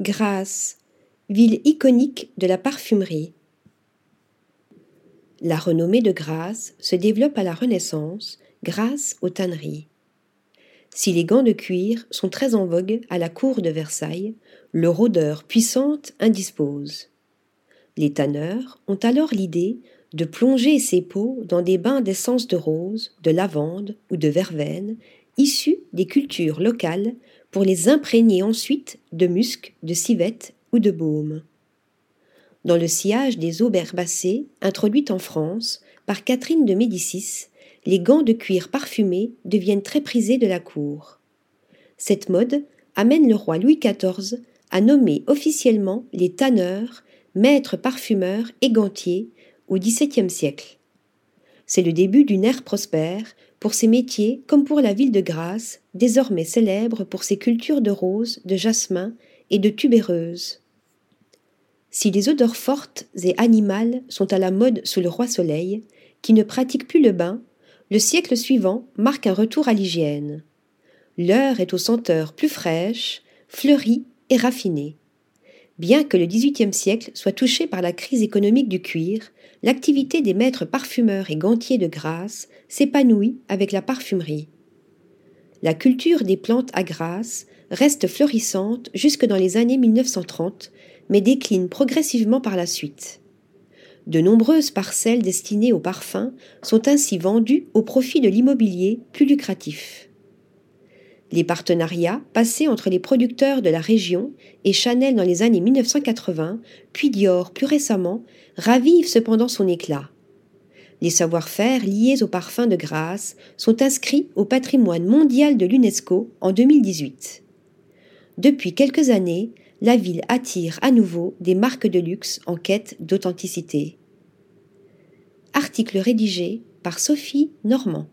Grasse, ville iconique de la parfumerie. La renommée de Grasse se développe à la Renaissance grâce aux tanneries. Si les gants de cuir sont très en vogue à la cour de Versailles, leur odeur puissante indispose. Les tanneurs ont alors l'idée de plonger ces peaux dans des bains d'essence de rose, de lavande ou de verveine issus des cultures locales pour les imprégner ensuite de musc, de civette ou de baume. Dans le sillage des eaux herbacées introduites en France par Catherine de Médicis, les gants de cuir parfumés deviennent très prisés de la cour. Cette mode amène le roi Louis XIV à nommer officiellement les tanneurs, maîtres parfumeurs et gantiers au XVIIe siècle. C'est le début d'une ère prospère pour ces métiers comme pour la ville de Grasse, désormais célèbre pour ses cultures de roses, de jasmin et de tubéreuses. Si les odeurs fortes et animales sont à la mode sous le roi Soleil, qui ne pratique plus le bain, le siècle suivant marque un retour à l'hygiène. L'heure est aux senteurs plus fraîches, fleuries et raffinées. Bien que le XVIIIe siècle soit touché par la crise économique du cuir, l'activité des maîtres parfumeurs et gantiers de Grasse s'épanouit avec la parfumerie. La culture des plantes à Grasse reste florissante jusque dans les années 1930, mais décline progressivement par la suite. De nombreuses parcelles destinées aux parfums sont ainsi vendues au profit de l'immobilier plus lucratif. Les partenariats passés entre les producteurs de la région et Chanel dans les années 1980, puis Dior plus récemment, ravivent cependant son éclat. Les savoir-faire liés aux parfums de Grasse sont inscrits au patrimoine mondial de l'UNESCO en 2018. Depuis quelques années, la ville attire à nouveau des marques de luxe en quête d'authenticité. Article rédigé par Sophie Normand.